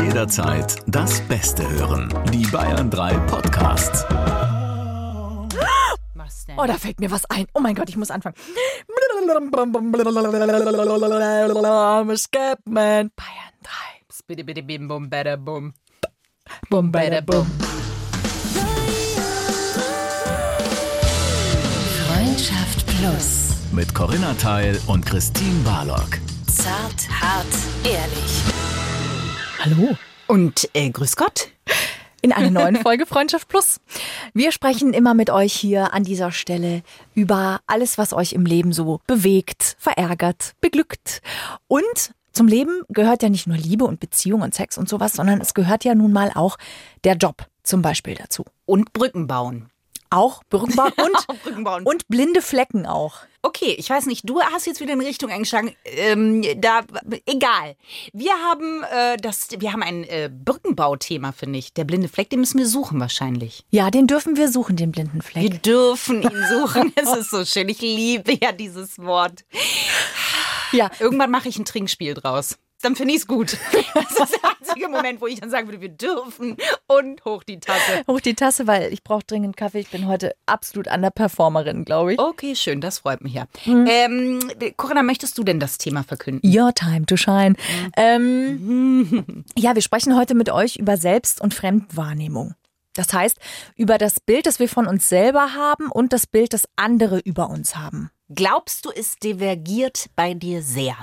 Jederzeit das Beste hören. Die Bayern 3 Podcasts. Was denn? Oh, da fällt mir was ein. Oh mein Gott, ich muss anfangen. Scapman. Bayern 3. Bitte, bitte, bim, bum, bada, bum. Bum, bada, bum. Freundschaft Plus. Mit Corinna Teil und Christine Barlock. Zart, hart, ehrlich. Hallo. Und äh, grüß Gott. In einer neuen Folge Freundschaft Plus. Wir sprechen immer mit euch hier an dieser Stelle über alles, was euch im Leben so bewegt, verärgert, beglückt. Und zum Leben gehört ja nicht nur Liebe und Beziehung und Sex und sowas, sondern es gehört ja nun mal auch der Job zum Beispiel dazu. Und Brücken bauen. Auch Brücken bauen und, Auch Brücken bauen. und blinde Flecken auch. Okay, ich weiß nicht, du hast jetzt wieder in Richtung eingeschlagen. Ähm, da, egal. Wir haben äh, das, wir haben ein äh, Brückenbauthema, finde ich. Der blinde Fleck, den müssen wir suchen wahrscheinlich. Ja, den dürfen wir suchen, den blinden Fleck. Wir dürfen ihn suchen. es ist so schön. Ich liebe ja dieses Wort. Ja, Irgendwann mache ich ein Trinkspiel draus. Dann finde ich es gut. Das ist der einzige Moment, wo ich dann sagen würde, wir dürfen und hoch die Tasse. hoch die Tasse, weil ich brauche dringend Kaffee. Ich bin heute absolut Underperformerin, glaube ich. Okay, schön, das freut mich ja. Ähm, Corinna, möchtest du denn das Thema verkünden? Your time to shine. Ähm, ja, wir sprechen heute mit euch über Selbst- und Fremdwahrnehmung. Das heißt, über das Bild, das wir von uns selber haben und das Bild, das andere über uns haben. Glaubst du, es divergiert bei dir sehr?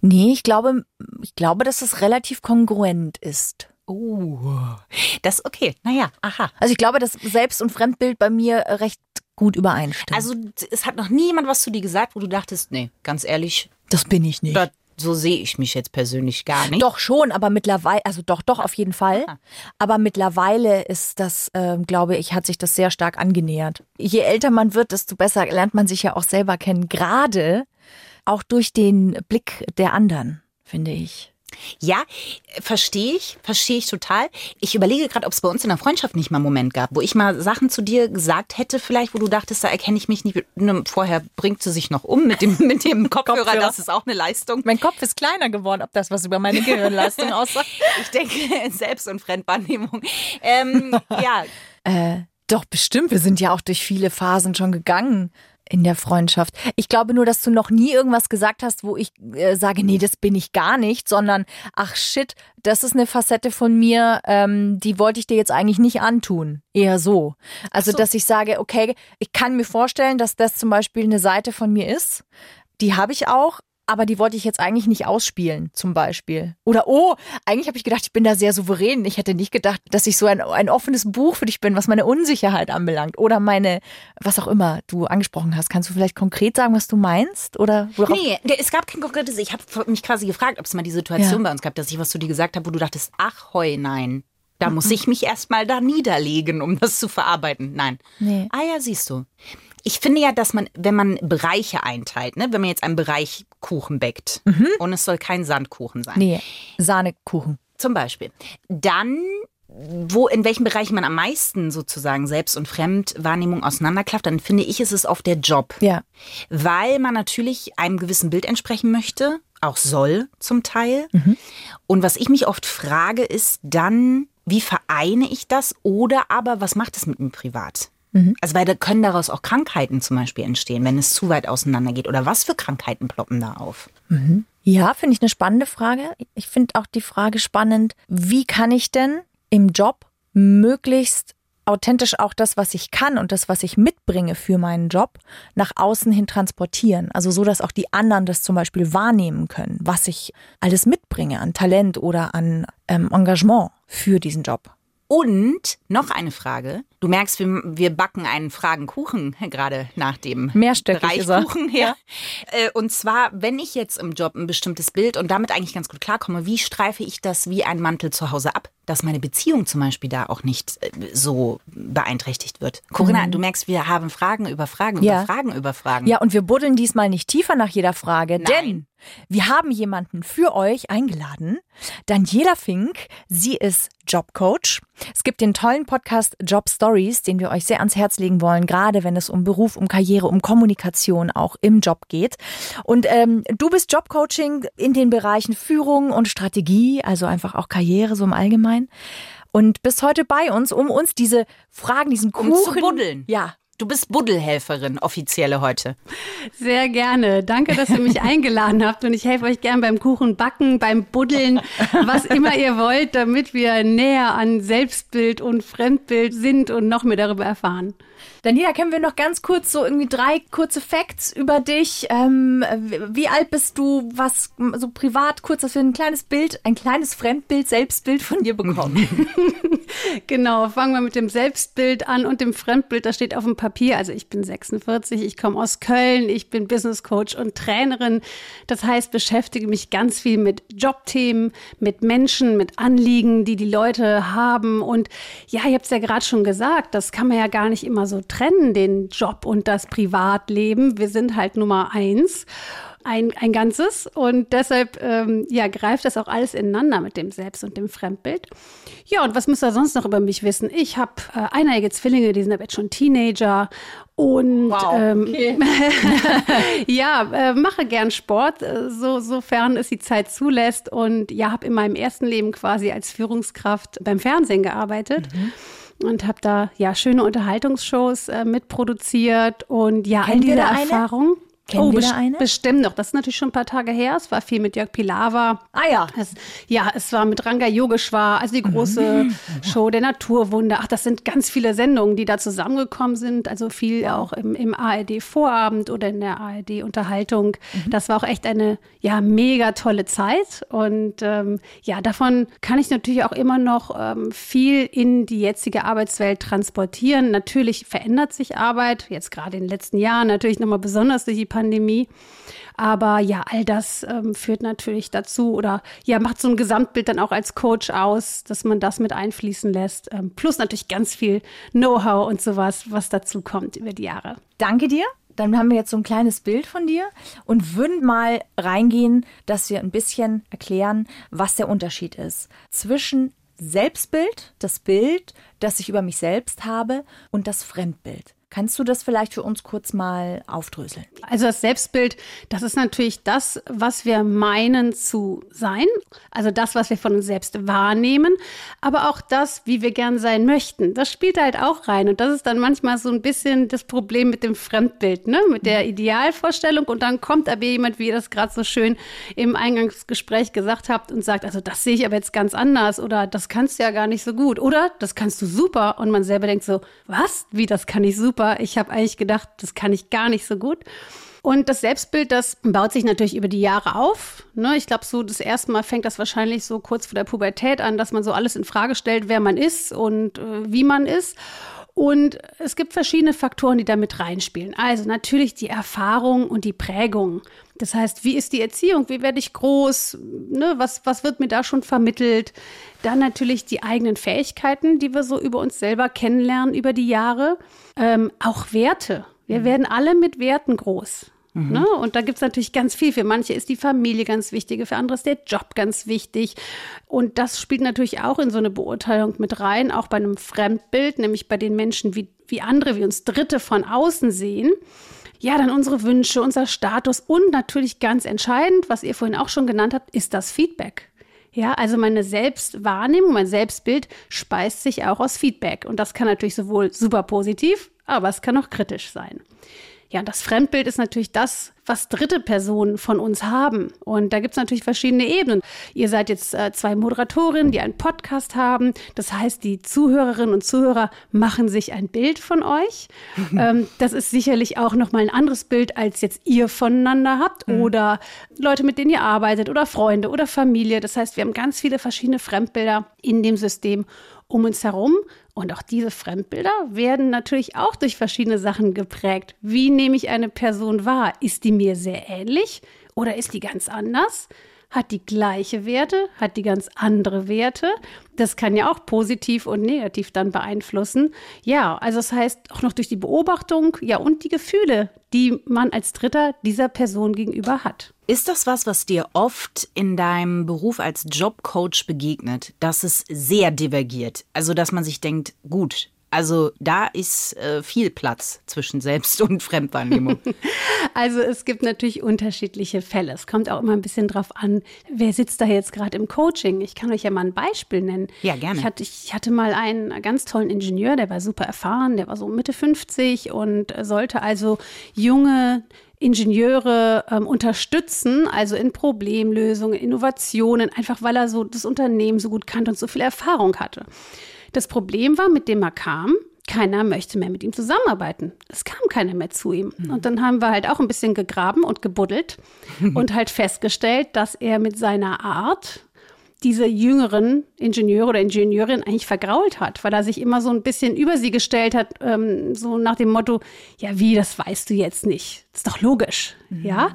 Nee, ich glaube, ich glaube, dass es relativ kongruent ist. Oh, das okay. Naja, aha. Also ich glaube, dass Selbst- und Fremdbild bei mir recht gut übereinstimmt. Also es hat noch nie jemand was zu dir gesagt, wo du dachtest, nee, ganz ehrlich, das bin ich nicht. so sehe ich mich jetzt persönlich gar nicht. Doch schon, aber mittlerweile, also doch, doch auf jeden Fall. Aber mittlerweile ist das, ähm, glaube ich, hat sich das sehr stark angenähert. Je älter man wird, desto besser lernt man sich ja auch selber kennen. Gerade auch durch den Blick der anderen, finde ich. Ja, verstehe ich, verstehe ich total. Ich überlege gerade, ob es bei uns in der Freundschaft nicht mal einen Moment gab, wo ich mal Sachen zu dir gesagt hätte, vielleicht, wo du dachtest, da erkenne ich mich nicht. Ne, Vorher bringt sie sich noch um mit dem, mit dem Kopfhörer, Kopfhörer. das ist auch eine Leistung. Mein Kopf ist kleiner geworden, ob das was über meine Gehirnleistung aussagt. Ich denke, Selbst- und Fremdwahrnehmung. Ähm, ja, Äh, doch, bestimmt. Wir sind ja auch durch viele Phasen schon gegangen in der Freundschaft. Ich glaube nur, dass du noch nie irgendwas gesagt hast, wo ich äh, sage, nee, das bin ich gar nicht, sondern ach shit, das ist eine Facette von mir, ähm, die wollte ich dir jetzt eigentlich nicht antun. Eher so. Also, so. dass ich sage, okay, ich kann mir vorstellen, dass das zum Beispiel eine Seite von mir ist. Die habe ich auch. Aber die wollte ich jetzt eigentlich nicht ausspielen, zum Beispiel. Oder, oh, eigentlich habe ich gedacht, ich bin da sehr souverän. Ich hätte nicht gedacht, dass ich so ein, ein offenes Buch für dich bin, was meine Unsicherheit anbelangt. Oder meine, was auch immer du angesprochen hast. Kannst du vielleicht konkret sagen, was du meinst? Oder worauf? Nee, es gab kein konkretes. Ich habe mich quasi gefragt, ob es mal die Situation Ja. bei uns gab, dass ich was zu dir gesagt habe, wo du dachtest, ach heu, nein. Da muss ich mich erstmal da niederlegen, um das zu verarbeiten. Nein. Nee. Ah ja, siehst du. Ich finde ja, dass man, wenn man Bereiche einteilt, ne, wenn man jetzt einen Bereich Kuchen backt und es soll kein Sandkuchen sein, Nee, Sahnekuchen. zum Beispiel, dann wo in welchen Bereichen man am meisten sozusagen Selbst- und Fremdwahrnehmung auseinanderklafft, dann finde ich, ist es auf der Job Ja. weil man natürlich einem gewissen Bild entsprechen möchte, auch soll zum Teil. Und was ich mich oft frage, ist dann, wie vereine ich das oder aber was macht es mit mir privat? Also weil da können daraus auch Krankheiten zum Beispiel entstehen, wenn es zu weit auseinander geht. Oder was für Krankheiten ploppen da auf? Ja, finde ich eine spannende Frage. Ich finde auch die Frage spannend, wie kann ich denn im Job möglichst authentisch auch das, was ich kann und das, was ich mitbringe für meinen Job, nach außen hin transportieren. Also so, dass auch die anderen das zum Beispiel wahrnehmen können, was ich alles mitbringe an Talent oder an ähm, Engagement für diesen Job. Und noch eine Frage. Du merkst, wir, wir backen einen Fragenkuchen gerade nach dem Mehrstöckig ist er. Bereichkuchen. Ja. Äh, Und zwar, wenn ich jetzt im Job ein bestimmtes Bild und damit eigentlich ganz gut klarkomme, wie streife ich das wie ein Mantel zu Hause ab, dass meine Beziehung zum Beispiel da auch nicht äh, so beeinträchtigt wird? Corinna, du merkst, wir haben Fragen über Fragen Mhm. Ja. über Fragen über Fragen. Ja, und wir buddeln diesmal nicht tiefer nach jeder Frage, Nein. denn Wir haben jemanden für euch eingeladen. Daniela Fink, sie ist Jobcoach. Es gibt den tollen Podcast Job Stories, den wir euch sehr ans Herz legen wollen, gerade wenn es um Beruf, um Karriere, um Kommunikation auch im Job geht. Und ähm, du bist Jobcoaching in den Bereichen Führung und Strategie, also einfach auch Karriere so im Allgemeinen. Und bist heute bei uns, um uns diese Fragen, diesen Kuchen Um zu buddeln. Ja, Du bist Buddelhelferin, offizielle heute. Sehr gerne. Danke, dass ihr mich eingeladen habt und ich helfe euch gern beim Kuchen backen, beim Buddeln, was immer ihr wollt, damit wir näher an Selbstbild und Fremdbild sind und noch mehr darüber erfahren. Daniela, können wir noch ganz kurz so irgendwie drei kurze Facts über dich? Ähm, wie alt bist du? Was so privat kurz, dass wir ein kleines Bild, ein kleines Fremdbild, Selbstbild von dir bekommen. Genau, fangen wir mit dem Selbstbild an und dem Fremdbild. Das steht auf dem Papier. Also ich bin 46, ich komme aus Köln, ich bin Business Coach und Trainerin. Das heißt, beschäftige mich ganz viel mit Jobthemen, mit Menschen, mit Anliegen, die die Leute haben. Und ja, ihr habt es ja gerade schon gesagt, das kann man ja gar nicht immer so trennen, den Job und das Privatleben. Wir sind halt Nummer eins ein, ein Ganzes und deshalb ähm, ja, greift das auch alles ineinander mit dem Selbst- und dem Fremdbild. Ja, und was müsst ihr sonst noch über mich wissen? Ich habe äh, eineiige Zwillinge, die sind aber jetzt schon Teenager und Wow, ähm, okay. ja, äh, mache gern Sport, äh, so, sofern es die Zeit zulässt und ja, habe in meinem ersten Leben quasi als Führungskraft beim Fernsehen gearbeitet. Und habe da ja schöne Unterhaltungsshows äh, mitproduziert und ja, all Kennen wir diese da eine? Erfahrung. Kennen oh, wir da eine? bestimmt noch. Das ist natürlich schon ein paar Tage her. Es war viel mit Jörg Pilawa. ah ja. Es, ja, es war mit Ranga Yogeshwar, also die große Show der Naturwunder. Ach, das sind ganz viele Sendungen, die da zusammengekommen sind. Also viel auch im, im ARD-Vorabend oder in der ARD-Unterhaltung. Das war auch echt eine, ja, mega tolle Zeit. Und ähm, ja, davon kann ich natürlich auch immer noch ähm, viel in die jetzige Arbeitswelt transportieren. Natürlich verändert sich Arbeit, jetzt gerade in den letzten Jahren, natürlich nochmal besonders durch die Pandemie. Aber ja, all das ähm, führt natürlich dazu oder ja, macht so ein Gesamtbild dann auch als Coach aus, dass man das mit einfließen lässt. Ähm, plus natürlich ganz viel Know-how und sowas, was dazu kommt über die Jahre. Danke dir. Dann haben wir jetzt so ein kleines Bild von dir und würden mal reingehen, dass wir ein bisschen erklären, was der Unterschied ist zwischen Selbstbild, das Bild, das ich über mich selbst habe, und das Fremdbild. Kannst du das vielleicht für uns kurz mal aufdröseln? Also das Selbstbild, das ist natürlich das, was wir meinen zu sein. Also das, was wir von uns selbst wahrnehmen, aber auch das, wie wir gern sein möchten. Das spielt halt auch rein. Und das ist dann manchmal so ein bisschen das Problem mit dem Fremdbild, ne? mit der Idealvorstellung. Und dann kommt aber jemand, wie ihr das gerade so schön im Eingangsgespräch gesagt habt, und sagt, also das sehe ich aber jetzt ganz anders oder das kannst du ja gar nicht so gut oder das kannst du super. Und man selber denkt so, was? Wie, das kann ich super? Ich habe eigentlich gedacht, das kann ich gar nicht so gut. Und das Selbstbild, das baut sich natürlich über die Jahre auf. Ne? Ich glaube, so das erste Mal fängt das wahrscheinlich so kurz vor der Pubertät an, dass man so alles in Frage stellt, wer man ist und äh, wie man ist. Und es gibt verschiedene Faktoren, die da mit reinspielen. Also natürlich die Erfahrung und die Prägung. Das heißt, wie ist die Erziehung? Wie werde ich groß? Ne? Was, was wird mir da schon vermittelt? Dann natürlich die eigenen Fähigkeiten, die wir so über uns selber kennenlernen über die Jahre. Ähm, auch Werte. Wir werden alle mit Werten groß. Ne? Und da gibt's natürlich ganz viel. Für manche ist die Familie ganz wichtig, für andere ist der Job ganz wichtig. Und das spielt natürlich auch in so eine Beurteilung mit rein, auch bei einem Fremdbild, nämlich bei den Menschen, wie, wie andere, wie uns Dritte von außen sehen. Ja, dann unsere Wünsche, unser Status und natürlich ganz entscheidend, was ihr vorhin auch schon genannt habt, ist das Feedback. Ja, also meine Selbstwahrnehmung, mein Selbstbild speist sich auch aus Feedback. Und das kann natürlich sowohl super positiv, aber es kann auch kritisch sein. Ja, und das Fremdbild ist natürlich das, was dritte Personen von uns haben. Und da gibt es natürlich verschiedene Ebenen. Ihr seid jetzt äh, zwei Moderatorinnen, die einen Podcast haben. Das heißt, die Zuhörerinnen und Zuhörer machen sich ein Bild von euch. ähm, das ist sicherlich auch nochmal ein anderes Bild, als jetzt ihr voneinander habt oder Leute, mit denen ihr arbeitet oder Freunde oder Familie. Das heißt, wir haben ganz viele verschiedene Fremdbilder in dem System um uns herum. Und auch diese Fremdbilder werden natürlich auch durch verschiedene Sachen geprägt. Wie nehme ich eine Person wahr? Ist die mir sehr ähnlich oder ist die ganz anders? Hat die gleiche Werte, hat die ganz andere Werte. Das kann ja auch positiv und negativ dann beeinflussen. Ja, also das heißt auch noch durch die Beobachtung, ja, und die Gefühle, die man als Dritter dieser Person gegenüber hat. Ist das was, was dir oft in deinem Beruf als Jobcoach begegnet, dass es sehr divergiert? Also, dass man sich denkt, gut, also da ist äh, viel Platz zwischen Selbst- und Fremdwahrnehmung. Also es gibt natürlich unterschiedliche Fälle. Es kommt auch immer ein bisschen drauf an, wer sitzt da jetzt gerade im Coaching. Ich kann euch ja mal ein Beispiel nennen. Ja, gerne. Ich hatte, ich hatte mal einen ganz tollen Ingenieur, der war super erfahren, der war so Mitte 50 und sollte also junge Ingenieure ähm, unterstützen, also in Problemlösungen, Innovationen, einfach weil er so das Unternehmen so gut kannte und so viel Erfahrung hatte. Das Problem war, mit dem er kam, keiner möchte mehr mit ihm zusammenarbeiten. Es kam keiner mehr zu ihm. Und dann haben wir halt auch ein bisschen gegraben und gebuddelt und halt festgestellt, dass er mit seiner Art diese jüngeren Ingenieure oder Ingenieurin eigentlich vergrault hat, weil er sich immer so ein bisschen über sie gestellt hat, ähm, so nach dem Motto, ja wie, das weißt du jetzt nicht. Das ist doch logisch, ja.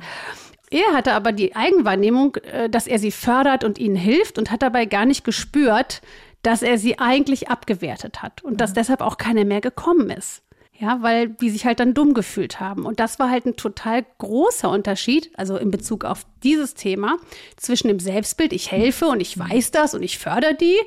Er hatte aber die Eigenwahrnehmung, äh, dass er sie fördert und ihnen hilft und hat dabei gar nicht gespürt, dass er sie eigentlich abgewertet hat und dass deshalb auch keiner mehr gekommen ist. Ja, weil die sich halt dann dumm gefühlt haben. Und das war halt ein total großer Unterschied, also in Bezug auf dieses Thema, zwischen dem Selbstbild, ich helfe und ich weiß das und ich fördere die,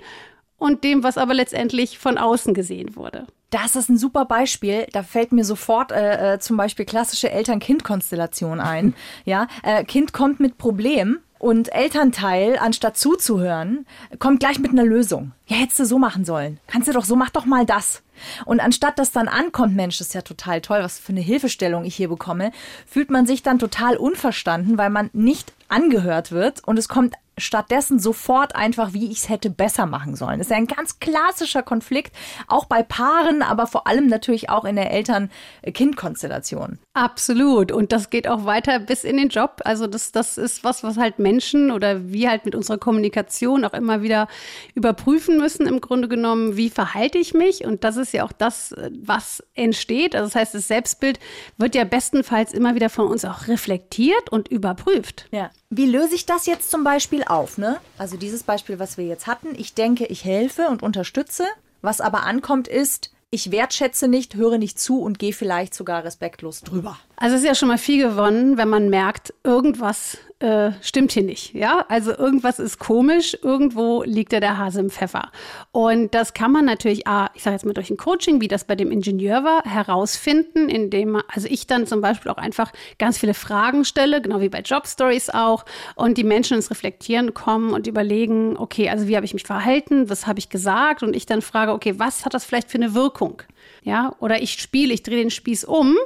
und dem, was aber letztendlich von außen gesehen wurde. Das ist ein super Beispiel. Da fällt mir sofort äh, äh, zum Beispiel klassische Eltern-Kind-Konstellation ein. Ja, äh, Kind kommt mit Problem und Elternteil, anstatt zuzuhören, kommt gleich mit einer Lösung. Ja, hättest du so machen sollen. Kannst du doch so, mach doch mal das. Und anstatt dass dann ankommt, Mensch, das ist ja total toll, was für eine Hilfestellung ich hier bekomme, fühlt man sich dann total unverstanden, weil man nicht angehört wird und es kommt stattdessen sofort einfach, wie ich es hätte besser machen sollen. Das ist ja ein ganz klassischer Konflikt, auch bei Paaren, aber vor allem natürlich auch in der Eltern-Kind-Konstellation. Absolut. Und das geht auch weiter bis in den Job. Also das, das ist was, was halt Menschen oder wir halt mit unserer Kommunikation auch immer wieder überprüfen müssen, im Grunde genommen, wie verhalte ich mich? Und das ist ja auch das, was entsteht. Also das heißt, das Selbstbild wird ja bestenfalls immer wieder von uns auch reflektiert und überprüft. Ja. Wie löse ich das jetzt zum Beispiel auf? Ne? Also dieses Beispiel, was wir jetzt hatten. Ich denke, ich helfe und unterstütze. Was aber ankommt, ist, ich wertschätze nicht, höre nicht zu und gehe vielleicht sogar respektlos drüber. Also es ist ja schon mal viel gewonnen, wenn man merkt, irgendwas äh, stimmt hier nicht. Ja, also irgendwas ist komisch, irgendwo liegt ja der Hase im Pfeffer. Und das kann man natürlich, ah, ich sage jetzt mal durch ein Coaching, wie das bei dem Ingenieur war, herausfinden, indem also ich dann zum Beispiel auch einfach ganz viele Fragen stelle, genau wie bei Job Stories auch, und die Menschen ins Reflektieren kommen und überlegen, okay, also wie habe ich mich verhalten, was habe ich gesagt, und ich dann frage, okay, was hat das vielleicht für eine Wirkung? Ja, oder ich spiele, ich drehe den Spieß um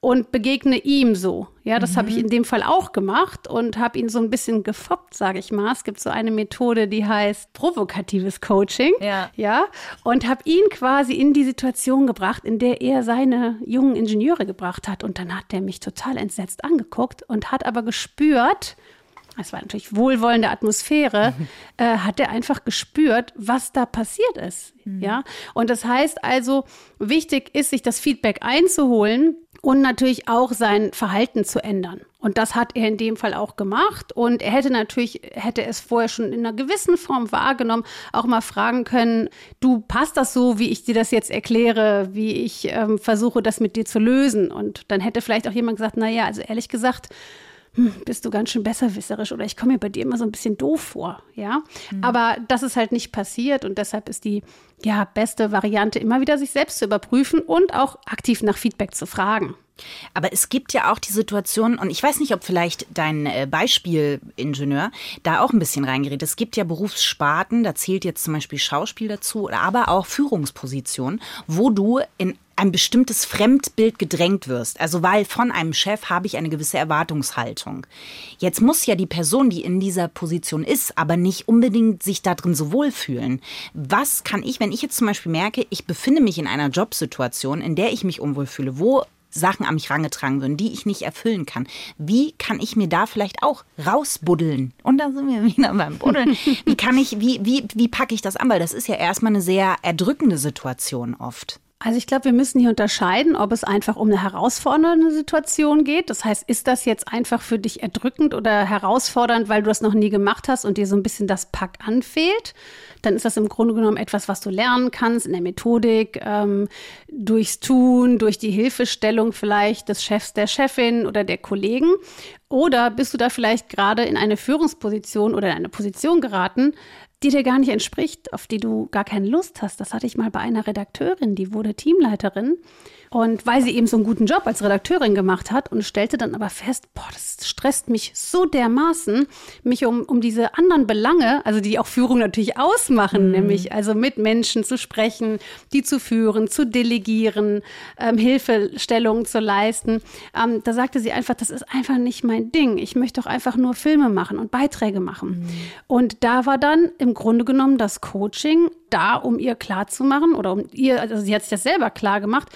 und begegne ihm so. Ja, das mhm. habe ich in dem Fall auch gemacht und habe ihn so ein bisschen gefoppt, sage ich mal. Es gibt so eine Methode, die heißt provokatives Coaching. Ja. Ja, und habe ihn quasi in die Situation gebracht, in der er seine jungen Ingenieure gebracht hat. Und dann hat er mich total entsetzt angeguckt und hat aber gespürt, es war natürlich wohlwollende Atmosphäre, äh, hat er einfach gespürt, was da passiert ist. Mhm. Ja, und das heißt also, wichtig ist, sich das Feedback einzuholen und natürlich auch sein Verhalten zu ändern. Und das hat er in dem Fall auch gemacht. Und er hätte natürlich, hätte es vorher schon in einer gewissen Form wahrgenommen, auch mal fragen können, du passt das so, wie ich dir das jetzt erkläre, wie ich ähm, versuche, das mit dir zu lösen. Und dann hätte vielleicht auch jemand gesagt, na ja, also ehrlich gesagt, hm, bist du ganz schön besserwisserisch oder ich komme mir bei dir immer so ein bisschen doof vor, ja. Mhm. Aber das ist halt nicht passiert und deshalb ist die ja beste Variante immer wieder sich selbst zu überprüfen und auch aktiv nach Feedback zu fragen. Aber es gibt ja auch die Situation, und ich weiß nicht, ob vielleicht dein äh, Beispielingenieur da auch ein bisschen reingerät. Es gibt ja Berufssparten, da zählt jetzt zum Beispiel Schauspiel dazu, aber auch Führungspositionen, wo du in ein bestimmtes Fremdbild gedrängt wirst. Also weil von einem Chef habe ich eine gewisse Erwartungshaltung. Jetzt muss ja die Person, die in dieser Position ist, aber nicht unbedingt sich da drin so wohlfühlen. Was kann ich, wenn ich jetzt zum Beispiel merke, ich befinde mich in einer Jobsituation, in der ich mich unwohl fühle, wo Sachen an mich rangetragen würden, die ich nicht erfüllen kann. Wie kann ich mir da vielleicht auch rausbuddeln? Und da sind wir wieder beim Buddeln. Wie kann ich, wie, wie, wie packe ich das an? Weil das ist ja erstmal eine sehr erdrückende Situation oft. Also ich glaube, wir müssen hier unterscheiden, ob es einfach um eine herausfordernde Situation geht. Das heißt, ist das jetzt einfach für dich erdrückend oder herausfordernd, weil du das noch nie gemacht hast und dir so ein bisschen das Pack anfehlt? Dann ist das im Grunde genommen etwas, was du lernen kannst in der Methodik, ähm, durchs Tun, durch die Hilfestellung vielleicht des Chefs, der Chefin oder der Kollegen. Oder bist du da vielleicht gerade in eine Führungsposition oder in eine Position geraten, die dir gar nicht entspricht, auf die du gar keine Lust hast. Das hatte ich mal bei einer Redakteurin, die wurde Teamleiterin und weil sie eben so einen guten Job als Redakteurin gemacht hat und stellte dann aber fest, boah, das stresst mich so dermaßen, mich um, um diese anderen Belange, also die auch Führung natürlich ausmachen, mhm. nämlich also mit Menschen zu sprechen, die zu führen, zu delegieren, ähm, Hilfestellungen zu leisten. Ähm, da sagte sie einfach, das ist einfach nicht mein Ding. Ich möchte doch einfach nur Filme machen und Beiträge machen. Mhm. Und da war dann im Grunde genommen das Coaching da, um ihr klarzumachen oder um ihr, also sie hat sich das selber klar gemacht,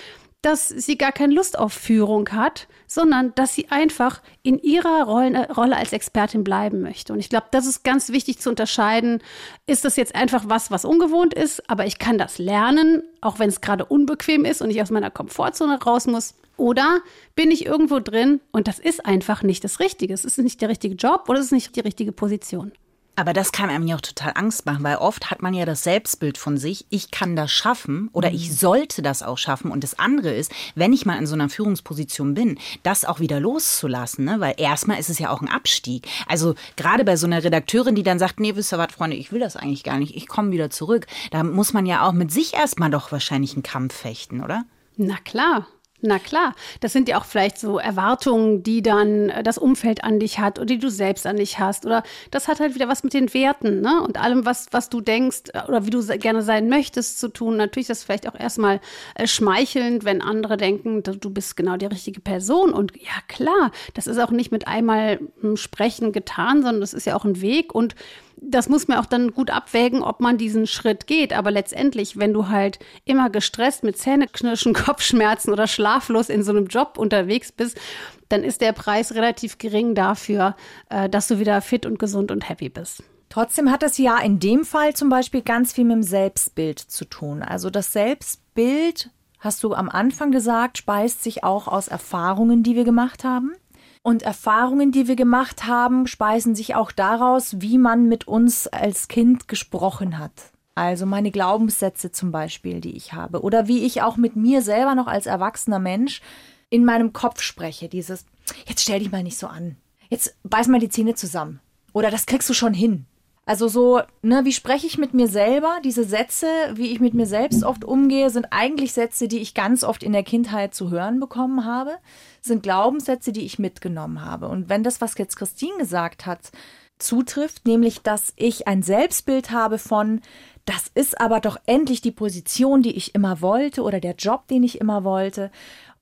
dass sie gar keine Lust auf Führung hat, sondern dass sie einfach in ihrer Rolle, Rolle als Expertin bleiben möchte. Und ich glaube, das ist ganz wichtig zu unterscheiden. Ist das jetzt einfach was, was ungewohnt ist, aber ich kann das lernen, auch wenn es gerade unbequem ist und ich aus meiner Komfortzone raus muss? Oder bin ich irgendwo drin und das ist einfach nicht das Richtige? Es ist nicht der richtige Job oder es ist nicht die richtige Position. Aber das kann einem ja auch total Angst machen, weil oft hat man ja das Selbstbild von sich, ich kann das schaffen oder ich mhm. sollte das auch schaffen. Und das andere ist, wenn ich mal in so einer Führungsposition bin, das auch wieder loszulassen, ne? weil erstmal ist es ja auch ein Abstieg. Also gerade bei so einer Redakteurin, die dann sagt, nee, wisst ihr was, Freunde, ich will das eigentlich gar nicht, ich komme wieder zurück. Da muss man ja auch mit sich erstmal doch wahrscheinlich einen Kampf fechten, oder? Na klar. Na klar, das sind ja auch vielleicht so Erwartungen, die dann äh, das Umfeld an dich hat oder die du selbst an dich hast. Oder das hat halt wieder was mit den Werten ne? und allem, was, was du denkst äh, oder wie du gerne sein möchtest zu tun. Natürlich ist das vielleicht auch erstmal äh, schmeichelnd, wenn andere denken, du bist genau die richtige Person. Und ja klar, das ist auch nicht mit einmal hm, Sprechen getan, sondern das ist ja auch ein Weg. Und das muss man auch dann gut abwägen, ob man diesen Schritt geht. Aber letztendlich, wenn du halt immer gestresst mit Zähneknirschen, Kopfschmerzen oder schlaflos in so einem Job unterwegs bist, dann ist der Preis relativ gering dafür, äh, dass du wieder fit und gesund und happy bist. Trotzdem hat das ja in dem Fall zum Beispiel ganz viel mit dem Selbstbild zu tun. Also das Selbstbild, hast du am Anfang gesagt, speist sich auch aus Erfahrungen, die wir gemacht haben. Und Erfahrungen, die wir gemacht haben, speisen sich auch daraus, wie man mit uns als Kind gesprochen hat. Also meine Glaubenssätze zum Beispiel, die ich habe. Oder wie ich auch mit mir selber noch als erwachsener Mensch in meinem Kopf spreche. Dieses, jetzt stell dich mal nicht so an. Jetzt beiß mal die Zähne zusammen. Oder das kriegst du schon hin. Also so, ne, wie spreche ich mit mir selber? Diese Sätze, wie ich mit mir selbst oft umgehe, sind eigentlich Sätze, die ich ganz oft in der Kindheit zu hören bekommen habe, sind Glaubenssätze, die ich mitgenommen habe. Und wenn das, was jetzt Christine gesagt hat, zutrifft, nämlich, dass ich ein Selbstbild habe von, das ist aber doch endlich die Position, die ich immer wollte oder der Job, den ich immer wollte.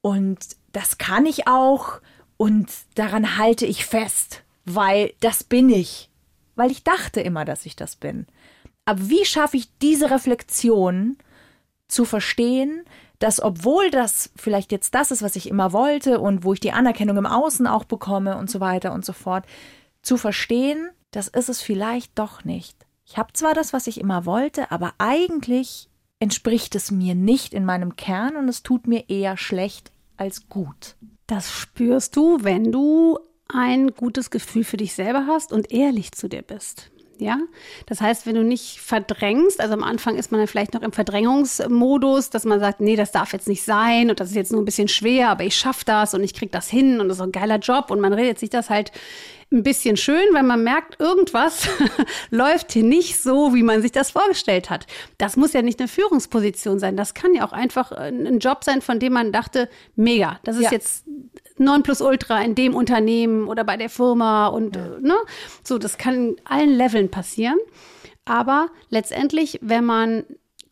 Und das kann ich auch und daran halte ich fest, weil das bin ich weil ich dachte immer, dass ich das bin. Aber wie schaffe ich diese Reflexion zu verstehen, dass obwohl das vielleicht jetzt das ist, was ich immer wollte und wo ich die Anerkennung im Außen auch bekomme und so weiter und so fort, zu verstehen, das ist es vielleicht doch nicht. Ich habe zwar das, was ich immer wollte, aber eigentlich entspricht es mir nicht in meinem Kern und es tut mir eher schlecht als gut. Das spürst du, wenn du ein gutes Gefühl für dich selber hast und ehrlich zu dir bist. Ja, das heißt, wenn du nicht verdrängst, also am Anfang ist man dann vielleicht noch im Verdrängungsmodus, dass man sagt, nee, das darf jetzt nicht sein und das ist jetzt nur ein bisschen schwer, aber ich schaffe das und ich kriege das hin und das ist ein geiler Job und man redet sich das halt ein bisschen schön, weil man merkt, irgendwas läuft hier nicht so, wie man sich das vorgestellt hat. Das muss ja nicht eine Führungsposition sein. Das kann ja auch einfach ein Job sein, von dem man dachte, mega, das ist ja. jetzt Nonplusultra in dem Unternehmen oder bei der Firma und ja. ne, so, das kann in allen Leveln passieren. Aber letztendlich, wenn man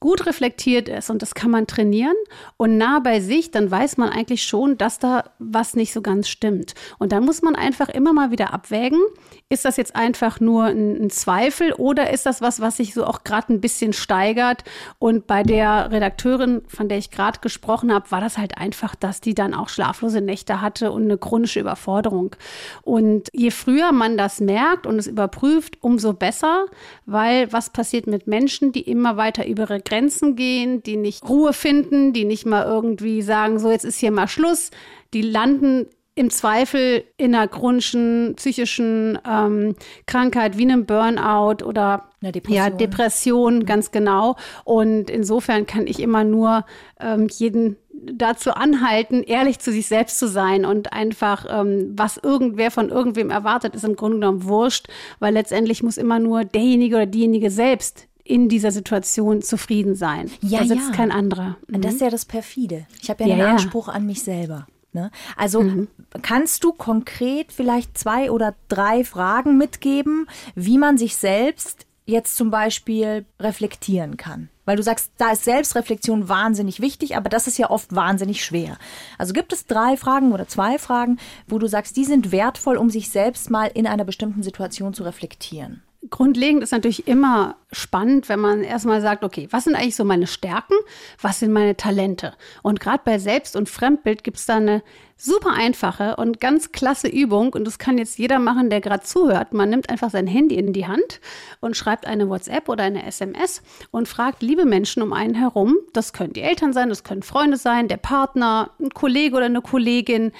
gut reflektiert ist und das kann man trainieren und nah bei sich, dann weiß man eigentlich schon, dass da was nicht so ganz stimmt. Und dann muss man einfach immer mal wieder abwägen, ist das jetzt einfach nur ein, ein Zweifel oder ist das was, was sich so auch gerade ein bisschen steigert? Und bei der Redakteurin, von der ich gerade gesprochen habe, war das halt einfach, dass die dann auch schlaflose Nächte hatte und eine chronische Überforderung. Und je früher man das merkt und es überprüft, umso besser, weil was passiert mit Menschen, die immer weiter über ihre Grenzen Grenzen gehen, die nicht Ruhe finden, die nicht mal irgendwie sagen, so jetzt ist hier mal Schluss. Die landen im Zweifel in einer chronischen psychischen ähm, Krankheit wie einem Burnout oder Eine Depression. Ja, Depression, ganz genau. Und insofern kann ich immer nur ähm, jeden dazu anhalten, ehrlich zu sich selbst zu sein und einfach, ähm, was irgendwer von irgendwem erwartet, ist im Grunde genommen wurscht, weil letztendlich muss immer nur derjenige oder diejenige selbst in dieser Situation zufrieden sein. Ja, da sitzt ja. kein anderer. Und das ist ja das perfide. Ich habe ja, Ja, einen. Anspruch an mich selber. Ne? Also kannst du konkret vielleicht zwei oder drei Fragen mitgeben, wie man sich selbst jetzt zum Beispiel reflektieren kann? Weil du sagst, da ist Selbstreflexion wahnsinnig wichtig, aber das ist ja oft wahnsinnig schwer. Also gibt es drei Fragen oder zwei Fragen, wo du sagst, die sind wertvoll, um sich selbst mal in einer bestimmten Situation zu reflektieren? Grundlegend ist natürlich immer spannend, wenn man erstmal sagt, okay, was sind eigentlich so meine Stärken, was sind meine Talente? Und gerade bei Selbst- und Fremdbild gibt es da eine super einfache und ganz klasse Übung und das kann jetzt jeder machen, der gerade zuhört. Man nimmt einfach sein Handy in die Hand und schreibt eine WhatsApp oder eine SMS und fragt liebe Menschen um einen herum, das können die Eltern sein, das können Freunde sein, der Partner, ein Kollege oder eine Kollegin,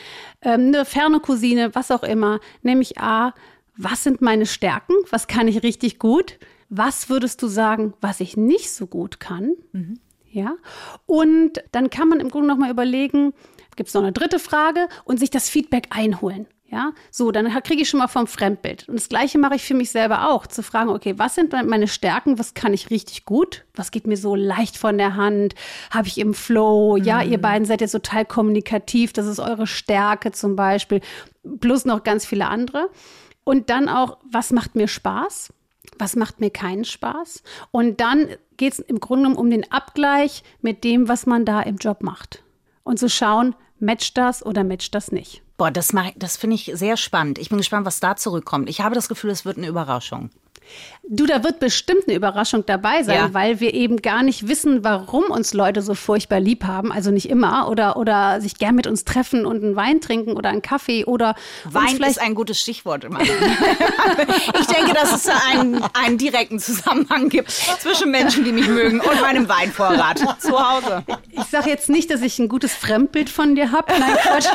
ähm, eine ferne Cousine, was auch immer, nämlich A, was sind meine Stärken? Was kann ich richtig gut? Was würdest du sagen, was ich nicht so gut kann? Ja. Und dann kann man im Grunde noch mal überlegen, gibt es noch eine dritte Frage und sich das Feedback einholen. Ja, so, dann kriege ich schon mal vom Fremdbild. Und das Gleiche mache ich für mich selber auch, zu fragen, okay, was sind meine Stärken, was kann ich richtig gut, was geht mir so leicht von der Hand, habe ich im Flow, ja, ihr beiden seid jetzt total kommunikativ, das ist eure Stärke zum Beispiel, plus noch ganz viele andere. Und dann auch, was macht mir Spaß? Was macht mir keinen Spaß? Und dann geht es im Grunde um den Abgleich mit dem, was man da im Job macht. Und zu schauen, matcht das oder matcht das nicht. Boah, das, mach- das finde ich sehr spannend. Ich bin gespannt, was da zurückkommt. Ich habe das Gefühl, es wird eine Überraschung. Du, da wird bestimmt eine Überraschung dabei sein, Ja. weil wir eben gar nicht wissen, warum uns Leute so furchtbar lieb haben. Also nicht immer oder, oder sich gern mit uns treffen und einen Wein trinken oder einen Kaffee oder Wein vielleicht ist ein gutes Stichwort. Immer. ich denke, dass es einen, einen direkten Zusammenhang gibt zwischen Menschen, die mich mögen und meinem Weinvorrat zu Hause. Ich sage jetzt nicht, dass ich ein gutes Fremdbild von dir habe. Nein, Quatsch.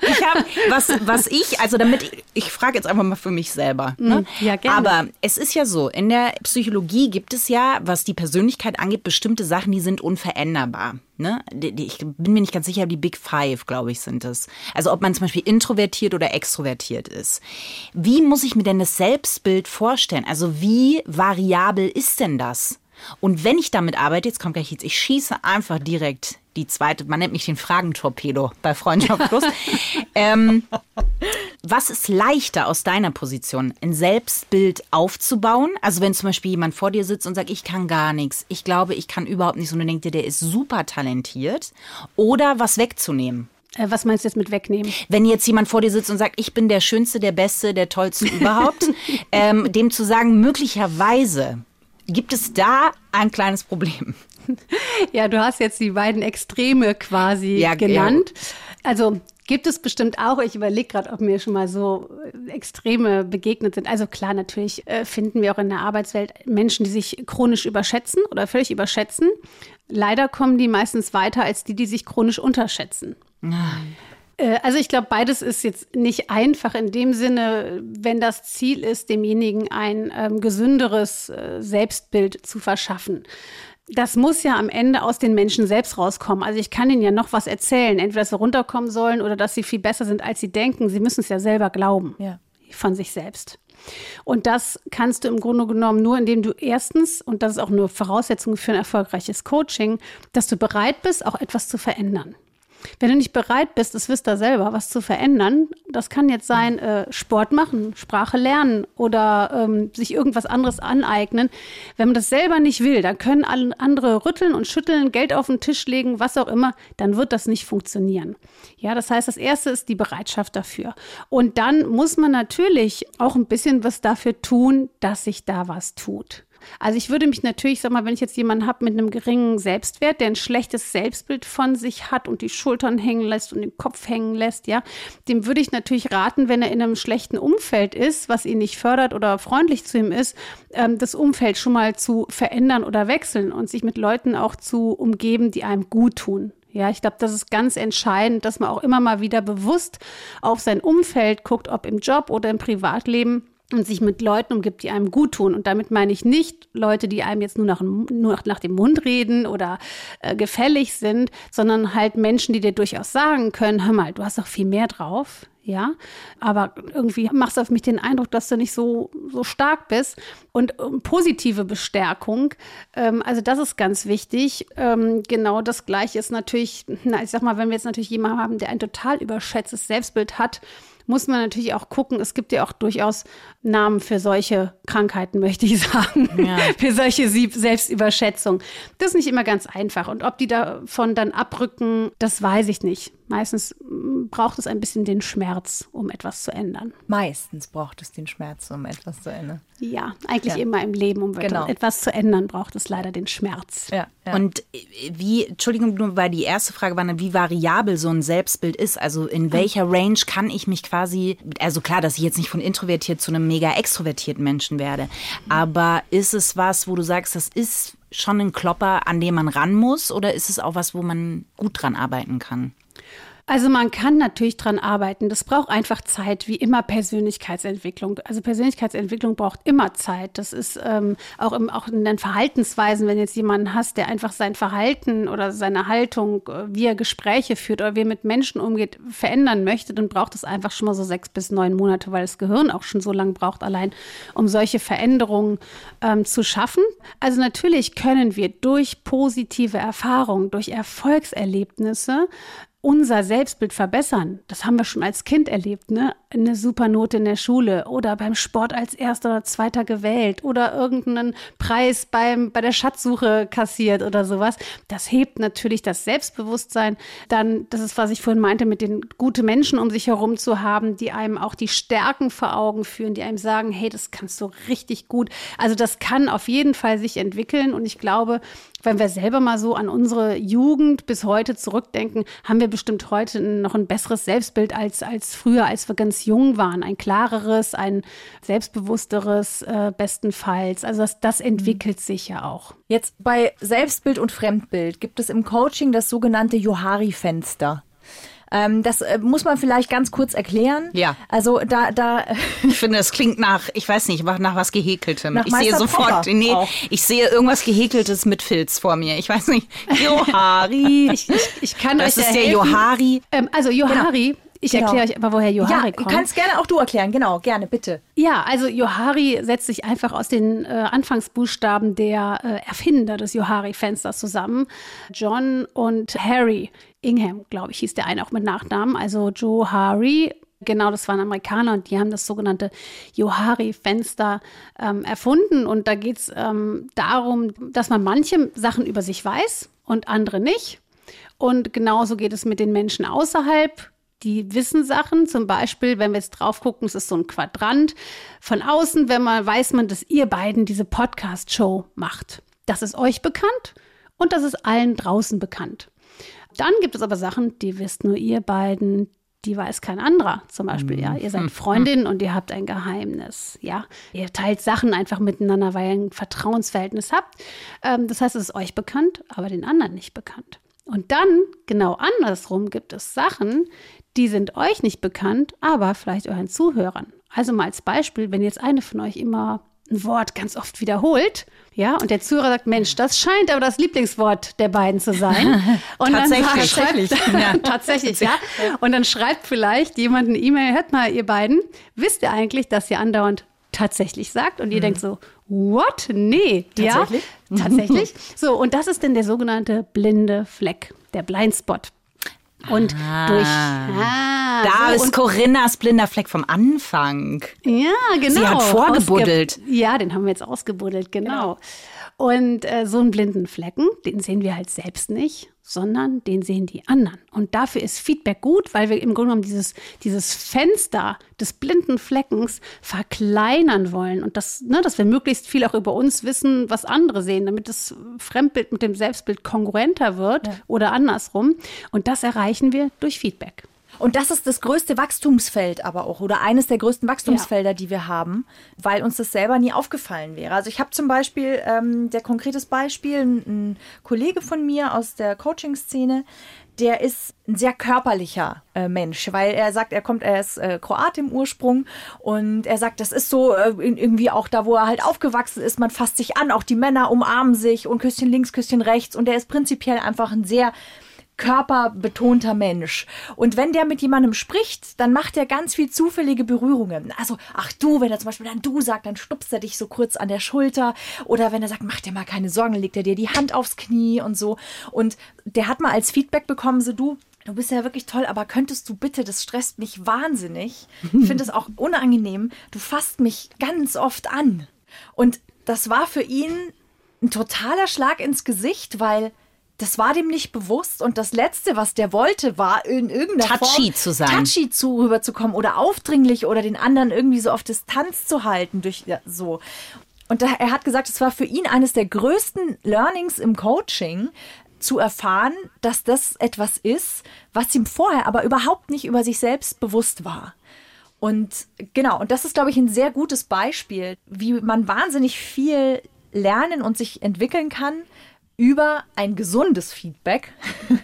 Ich habe, was, was ich, also damit, ich, ich frage jetzt einfach mal für mich selber. Ne? ja, gerne. Aber es ist ja so, in der Psychologie gibt es ja, was die Persönlichkeit angeht, bestimmte Sachen, die sind unveränderbar. Ne? Ich bin mir nicht ganz sicher, die Big Five, glaube ich, sind es. Also ob man zum Beispiel introvertiert oder extrovertiert ist. Wie muss ich mir denn das Selbstbild vorstellen? Also wie variabel ist denn das? Und wenn ich damit arbeite, jetzt kommt gleich jetzt, ich schieße einfach direkt die zweite, man nennt mich den Fragentorpedo bei Freundschaft Plus. ähm, was ist leichter aus deiner Position, ein Selbstbild aufzubauen? Also wenn zum Beispiel jemand vor dir sitzt und sagt, ich kann gar nichts, ich glaube, ich kann überhaupt nichts und du denkst dir, der ist super talentiert oder was wegzunehmen? Äh, was meinst du jetzt mit wegnehmen? Wenn jetzt jemand vor dir sitzt und sagt, ich bin der Schönste, der Beste, der Tollste überhaupt, ähm, dem zu sagen, möglicherweise gibt es da ein kleines Problem. Ja, du hast jetzt die beiden Extreme quasi Ja, genannt. Also gibt es bestimmt auch. Ich überlege gerade, ob mir schon mal so äh, Extreme begegnet sind. Also klar, natürlich äh, finden wir auch in der Arbeitswelt Menschen, die sich chronisch überschätzen oder völlig überschätzen. Leider kommen die meistens weiter als die, die sich chronisch unterschätzen. Äh, Also ich glaube, beides ist jetzt nicht einfach in dem Sinne, wenn das Ziel ist, demjenigen ein ähm, gesünderes äh, Selbstbild zu verschaffen. Das muss ja am Ende aus den Menschen selbst rauskommen. Also ich kann ihnen ja noch was erzählen, entweder dass sie runterkommen sollen oder dass sie viel besser sind, als sie denken. Sie müssen es ja selber glauben Ja. von sich selbst. Und das kannst du im Grunde genommen nur, indem du erstens, und das ist auch nur Voraussetzung für ein erfolgreiches Coaching, dass du bereit bist, auch etwas zu verändern. Wenn du nicht bereit bist, das wisst ihr selber, was zu verändern, das kann jetzt sein, äh, Sport machen, Sprache lernen oder ähm, sich irgendwas anderes aneignen. Wenn man das selber nicht will, dann können alle andere rütteln und schütteln, Geld auf den Tisch legen, was auch immer, dann wird das nicht funktionieren. Ja, das heißt, das erste ist die Bereitschaft dafür. Und dann muss man natürlich auch ein bisschen was dafür tun, dass sich da was tut. Also ich würde mich natürlich, sag mal, wenn ich jetzt jemanden habe mit einem geringen Selbstwert, der ein schlechtes Selbstbild von sich hat und die Schultern hängen lässt und den Kopf hängen lässt, ja, dem würde ich natürlich raten, wenn er in einem schlechten Umfeld ist, was ihn nicht fördert oder freundlich zu ihm ist, ähm, das Umfeld schon mal zu verändern oder wechseln und sich mit Leuten auch zu umgeben, die einem gut tun. Ja, ich glaube, das ist ganz entscheidend, dass man auch immer mal wieder bewusst auf sein Umfeld guckt, ob im Job oder im Privatleben und sich mit Leuten umgibt, die einem gut tun. Und damit meine ich nicht Leute, die einem jetzt nur nach, nur nach dem Mund reden oder äh, gefällig sind, sondern halt Menschen, die dir durchaus sagen können, hör mal, du hast doch viel mehr drauf. Ja, aber irgendwie machst du auf mich den Eindruck, dass du nicht so, so stark bist. Und um, positive Bestärkung, ähm, also das ist ganz wichtig. Ähm, genau das Gleiche ist natürlich, na, ich sag mal, wenn wir jetzt natürlich jemanden haben, der ein total überschätztes Selbstbild hat, muss man natürlich auch gucken, es gibt ja auch durchaus Namen für solche Krankheiten, möchte ich sagen, ja. für solche Selbstüberschätzung. Das ist nicht immer ganz einfach. Und ob die davon dann abrücken, das weiß ich nicht. Meistens mm, braucht es ein bisschen den Schmerz, um etwas zu ändern. Meistens braucht es den Schmerz, um etwas zu ändern. Ja, eigentlich ja. immer im Leben, um genau. etwas zu ändern, braucht es leider den Schmerz. Ja, ja. Und äh, wie, Entschuldigung, nur weil die erste Frage war, wie variabel so ein Selbstbild ist. Also in welcher Range kann ich mich quasi, also klar, dass ich jetzt nicht von introvertiert zu einem mega extrovertierten Menschen werde, aber ist es was, wo du sagst, das ist schon ein Klopper, an dem man ran muss, oder ist es auch was, wo man gut dran arbeiten kann? Also man kann natürlich dran arbeiten. Das braucht einfach Zeit, wie immer Persönlichkeitsentwicklung. Also Persönlichkeitsentwicklung braucht immer Zeit. Das ist ähm, auch, im, auch in den Verhaltensweisen, wenn jetzt jemanden hast, der einfach sein Verhalten oder seine Haltung, äh, wie er Gespräche führt oder wie er mit Menschen umgeht, verändern möchte, dann braucht es einfach schon mal so sechs bis neun Monate, weil das Gehirn auch schon so lange braucht, allein um solche Veränderungen ähm, zu schaffen. Also natürlich können wir durch positive Erfahrungen, durch Erfolgserlebnisse unser Selbstbild verbessern. Das haben wir schon als Kind erlebt, ne? Eine super Note in der Schule oder beim Sport als erster oder zweiter gewählt oder irgendeinen Preis beim, bei der Schatzsuche kassiert oder sowas. Das hebt natürlich das Selbstbewusstsein. Dann, das ist, was ich vorhin meinte, mit den guten Menschen um sich herum zu haben, die einem auch die Stärken vor Augen führen, die einem sagen, hey, das kannst du richtig gut. Also das kann auf jeden Fall sich entwickeln und ich glaube, wenn wir selber mal so an unsere Jugend bis heute zurückdenken, haben wir bestimmt heute noch ein besseres Selbstbild als, als früher, als wir ganz jung waren. Ein klareres, ein selbstbewussteres äh, bestenfalls. Also das, das entwickelt sich ja auch. Jetzt bei Selbstbild und Fremdbild gibt es im Coaching das sogenannte Johari-Fenster. Ähm, das äh, muss man vielleicht ganz kurz erklären. Ja. Also da, da. Ich finde, es klingt nach, ich weiß nicht, nach was Gehäkeltem. Nach ich Meister sehe sofort, nee, auch. ich sehe irgendwas Gehäkeltes mit Filz vor mir. Ich weiß nicht. Johari. ich, ich, ich kann das euch ist der Johari. Ähm, also Johari. Genau. Ich genau. erkläre euch aber, woher Johari ja, kommt. Kannst gerne auch du erklären, genau, gerne, bitte. Ja, also Johari setzt sich einfach aus den äh, Anfangsbuchstaben der äh, Erfinder des Johari-Fensters zusammen. John und Harry Ingham, glaube ich, hieß der eine auch mit Nachnamen. Also Johari Genau, das waren Amerikaner und die haben das sogenannte Johari-Fenster ähm, erfunden. Und da geht es ähm, darum, dass man manche Sachen über sich weiß und andere nicht. Und genauso geht es mit den Menschen außerhalb die wissen Sachen. Zum Beispiel, wenn wir jetzt drauf gucken, es ist so ein Quadrant. Von außen, wenn man weiß man, dass ihr beiden diese Podcast-Show macht. Das ist euch bekannt und das ist allen draußen bekannt. Dann gibt es aber Sachen, die wisst nur ihr beiden, die weiß kein anderer. Zum Beispiel, ja, ihr seid mhm. Freundin und ihr habt ein Geheimnis. Ja, ihr teilt Sachen einfach miteinander, weil ihr ein Vertrauensverhältnis habt. Ähm, das heißt, es ist euch bekannt, aber den anderen nicht bekannt. Und dann, genau andersrum, gibt es Sachen, die sind euch nicht bekannt, aber vielleicht euren Zuhörern. Also mal als Beispiel, wenn jetzt eine von euch immer ein Wort ganz oft wiederholt, ja, und der Zuhörer sagt, Mensch, das scheint aber das Lieblingswort der beiden zu sein. Und tatsächlich, dann schreibt, tatsächlich, ja. tatsächlich, ja. Und dann schreibt vielleicht jemand eine E-Mail, hört mal, ihr beiden, wisst ihr eigentlich, dass ihr andauernd tatsächlich sagt? Und ihr mhm. denkt so, what? Nee, tatsächlich? ja, tatsächlich. So, und das ist denn der sogenannte blinde Fleck, der Blindspot. Und ah, durch. Ah, da so, ist Corinnas blinder Fleck vom Anfang. Ja, genau. Sie hat vorgebuddelt. ja, den haben wir jetzt ausgebuddelt, genau. genau. Und äh, so einen blinden Flecken, den sehen wir halt selbst nicht, sondern den sehen die anderen. Und dafür ist Feedback gut, weil wir im Grunde genommen dieses, dieses Fenster des blinden Fleckens verkleinern wollen. Und das, ne, dass wir möglichst viel auch über uns wissen, was andere sehen, damit das Fremdbild mit dem Selbstbild kongruenter wird Ja. oder andersrum. Und das erreichen wir durch Feedback. Und das ist das größte Wachstumsfeld aber auch oder eines der größten Wachstumsfelder, die wir haben, weil uns das selber nie aufgefallen wäre. Also ich habe zum Beispiel, ähm, der konkretes Beispiel, ein, ein Kollege von mir aus der Coaching-Szene, der ist ein sehr körperlicher äh, Mensch, weil er sagt, er kommt, er ist äh, Kroat im Ursprung und er sagt, das ist so äh, irgendwie auch da, wo er halt aufgewachsen ist, man fasst sich an, auch die Männer umarmen sich und Küsschen links, Küsschen rechts und er ist prinzipiell einfach ein sehr körperbetonter Mensch. Und wenn der mit jemandem spricht, dann macht er ganz viel zufällige Berührungen. Also, ach du, wenn er zum Beispiel dann du sagt, dann stupst er dich so kurz an der Schulter. Oder wenn er sagt, mach dir mal keine Sorgen, legt er dir die Hand aufs Knie und so. Und der hat mal als Feedback bekommen, so du, Du bist ja wirklich toll, aber könntest du bitte, das stresst mich wahnsinnig. Ich finde es auch unangenehm. Du fasst mich ganz oft an. Und das war für ihn ein totaler Schlag ins Gesicht, weil das war dem nicht bewusst und das Letzte, was der wollte, war in irgendeiner Touchy Form zu sein. touchy zu rüberzukommen oder aufdringlich oder den anderen irgendwie so auf Distanz zu halten durch ja, so. Und da, er hat gesagt, es war für ihn eines der größten Learnings im Coaching, zu erfahren, dass das etwas ist, was ihm vorher aber überhaupt nicht über sich selbst bewusst war. Und genau, und das ist, glaube ich, ein sehr gutes Beispiel, wie man wahnsinnig viel lernen und sich entwickeln kann über ein gesundes Feedback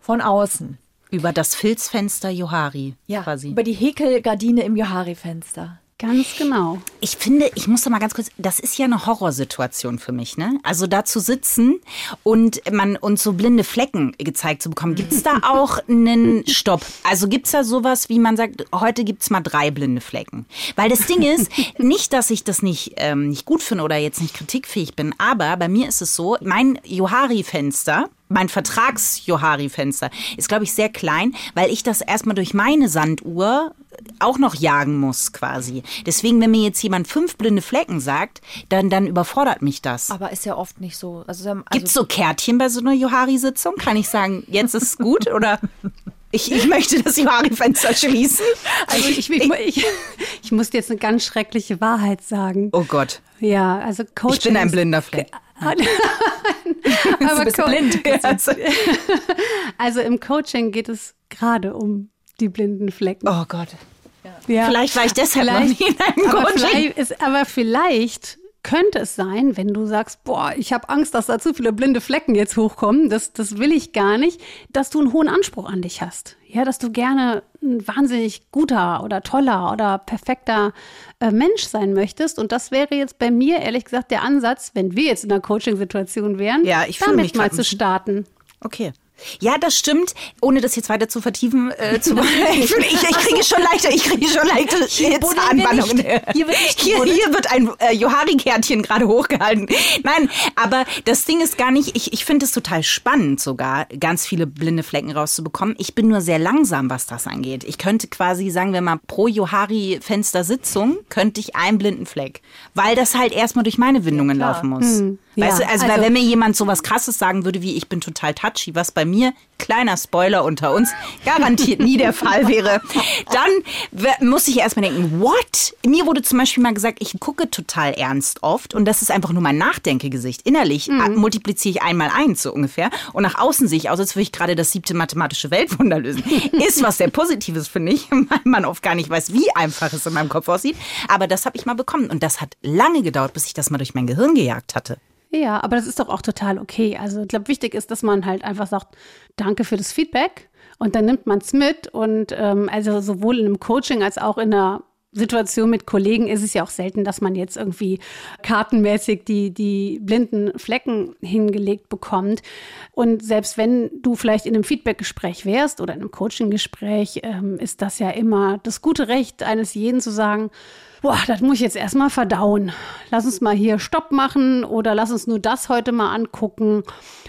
von außen. Über das Filzfenster Johari Ja, quasi. über die Häkelgardine im Johari-Fenster. Ganz genau. Ich finde, ich muss da mal ganz kurz, das ist ja eine Horrorsituation für mich, ne? Also da zu sitzen und man uns so blinde Flecken gezeigt zu bekommen. Gibt es da auch einen Stopp? Also gibt es da sowas, wie man sagt, heute gibt es mal drei blinde Flecken? Weil das Ding ist, nicht, dass ich das nicht, ähm, nicht gut finde oder jetzt nicht kritikfähig bin, aber bei mir ist es so, mein Johari-Fenster, mein Vertrags-Johari-Fenster ist, glaube ich, sehr klein, weil ich das erstmal durch meine Sanduhr auch noch jagen muss quasi. Deswegen, wenn mir jetzt jemand fünf blinde Flecken sagt, dann, dann überfordert mich das. Aber ist ja oft nicht so. Also, also Gibt es so Kärtchen bei so einer Johari-Sitzung? Kann ich sagen, jetzt ist es gut oder ich, ich möchte das Johari-Fenster schließen? Also ich, ich, ich, ich muss dir jetzt eine ganz schreckliche Wahrheit sagen. Oh Gott, Ja, also Coaching. ich bin ein blinder Fleck. Aber du bist blind. Also im Coaching geht es gerade um die blinden Flecken. Oh Gott. Ja. Vielleicht war ich deshalb noch Vielleicht- nie in einem aber Coaching. vielleicht, ist, aber vielleicht könnte es sein, wenn du sagst, boah, ich habe Angst, dass da zu viele blinde Flecken jetzt hochkommen, das, das will ich gar nicht, dass du einen hohen Anspruch an dich hast. Ja, dass du gerne ein wahnsinnig guter oder toller oder perfekter äh, Mensch sein möchtest. Und das wäre jetzt bei mir ehrlich gesagt der Ansatz, wenn wir jetzt in einer Coaching-Situation wären, Ja, damit mal zu starten. Okay. Ja, das stimmt. Ohne das jetzt weiter zu vertiefen, äh, zu ich, fühle- ich, ich kriege schon leichter, ich kriege schon leichte buddeln wir Zahnbandungen. Hier wird nicht hier, hier wird ein äh, Johari-Kärtchen gerade hochgehalten. Nein, aber das Ding ist gar nicht, ich, ich finde es total spannend sogar, ganz viele blinde Flecken rauszubekommen. Ich bin nur sehr langsam, was das angeht. Ich könnte quasi, sagen wir mal, pro Johari-Fenster-Sitzung könnte ich einen blinden Fleck. Weil das halt erstmal durch meine Windungen laufen muss. Weißt Ja, du, also, weil also- wenn mir jemand sowas krasses sagen würde, wie ich bin total touchy, was bei mir, kleiner Spoiler unter uns, garantiert nie der Fall wäre, dann muss ich erstmal denken, what? Mir wurde zum Beispiel mal gesagt, ich gucke total ernst oft und das ist einfach nur mein Nachdenkegesicht. Innerlich äh, multipliziere ich einmal eins so ungefähr und nach außen sehe ich aus, als würde ich gerade das siebte mathematische Weltwunder lösen. Ist was sehr Positives, finde ich, weil man oft gar nicht weiß, wie einfach es in meinem Kopf aussieht. Aber das habe ich mal bekommen und das hat lange gedauert, bis ich das mal durch mein Gehirn gejagt hatte. Ja, aber das ist doch auch total okay. Also ich glaube, wichtig ist, dass man halt einfach sagt, danke für das Feedback und dann nimmt man es mit und ähm, also sowohl in einem Coaching als auch in einer Situation mit Kollegen ist es ja auch selten, dass man jetzt irgendwie kartenmäßig die, die blinden Flecken hingelegt bekommt. Und selbst wenn du vielleicht in einem Feedbackgespräch wärst oder in einem Coaching-Gespräch, ähm, ist das ja immer das gute Recht eines jeden zu sagen, boah, das muss ich jetzt erstmal verdauen. Lass uns mal hier Stopp machen oder lass uns nur das heute mal angucken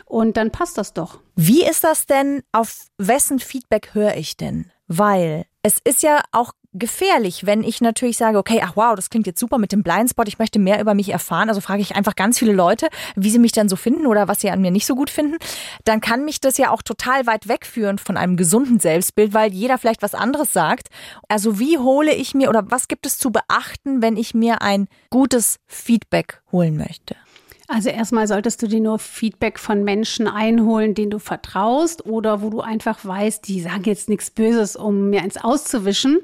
und dann passt das doch. Wie ist das denn? Auf wessen Feedback höre ich denn? Weil es ist ja auch gefährlich, wenn ich natürlich sage, okay, ach wow, das klingt jetzt super mit dem Blindspot, ich möchte mehr über mich erfahren, also frage ich einfach ganz viele Leute, wie sie mich dann so finden oder was sie an mir nicht so gut finden, dann kann mich das ja auch total weit wegführen von einem gesunden Selbstbild, weil jeder vielleicht was anderes sagt. Also wie hole ich mir oder was gibt es zu beachten, wenn ich mir ein gutes Feedback holen möchte? Also erstmal solltest du dir nur Feedback von Menschen einholen, denen du vertraust oder wo du einfach weißt, die sagen jetzt nichts Böses, um mir eins auszuwischen,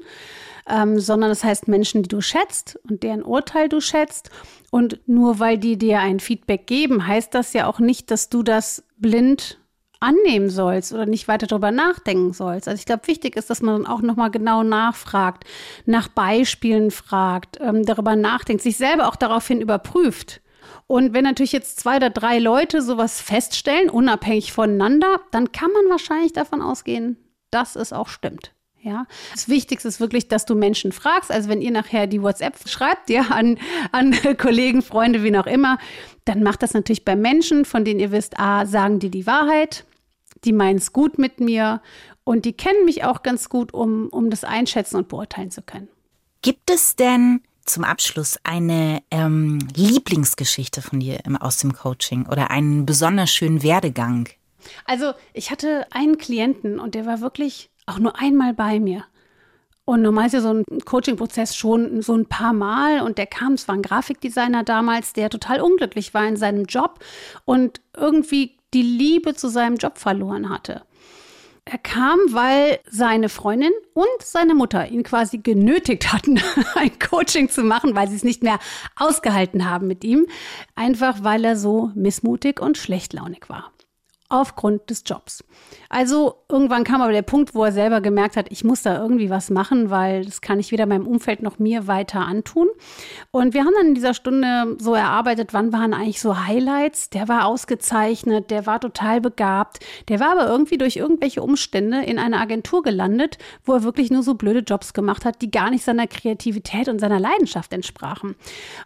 ähm, sondern das heißt Menschen, die du schätzt und deren Urteil du schätzt. Und nur weil die dir ein Feedback geben, heißt das ja auch nicht, dass du das blind annehmen sollst oder nicht weiter darüber nachdenken sollst. Also ich glaube, wichtig ist, dass man dann auch nochmal genau nachfragt, nach Beispielen fragt, ähm, darüber nachdenkt, sich selber auch daraufhin überprüft. Und wenn natürlich jetzt zwei oder drei Leute sowas feststellen, unabhängig voneinander, dann kann man wahrscheinlich davon ausgehen, dass es auch stimmt. Ja, das Wichtigste ist wirklich, dass du Menschen fragst. Also wenn ihr nachher die WhatsApp schreibt, ja, an, an Kollegen, Freunde, wie auch immer, dann macht das natürlich bei Menschen, von denen ihr wisst, ah, sagen die die Wahrheit, die meinen es gut mit mir und die kennen mich auch ganz gut, um, um das einschätzen und beurteilen zu können. Gibt es denn zum Abschluss eine ähm, Lieblingsgeschichte von dir aus dem Coaching oder einen besonders schönen Werdegang? Also ich hatte einen Klienten und der war wirklich auch nur einmal bei mir. Und normal ist ja so ein Coaching-Prozess schon so ein paar Mal. Und der kam, es war ein Grafikdesigner damals, der total unglücklich war in seinem Job und irgendwie die Liebe zu seinem Job verloren hatte. Er kam, weil seine Freundin und seine Mutter ihn quasi genötigt hatten, ein Coaching zu machen, weil sie es nicht mehr ausgehalten haben mit ihm. Einfach weil er so missmutig und schlechtlaunig war aufgrund des Jobs. Also irgendwann kam aber der Punkt, wo er selber gemerkt hat, ich muss da irgendwie was machen, weil das kann ich weder meinem Umfeld noch mir weiter antun. Und wir haben dann in dieser Stunde so erarbeitet, wann waren eigentlich so Highlights. Der war ausgezeichnet, der war total begabt, der war aber irgendwie durch irgendwelche Umstände in eine Agentur gelandet, wo er wirklich nur so blöde Jobs gemacht hat, die gar nicht seiner Kreativität und seiner Leidenschaft entsprachen.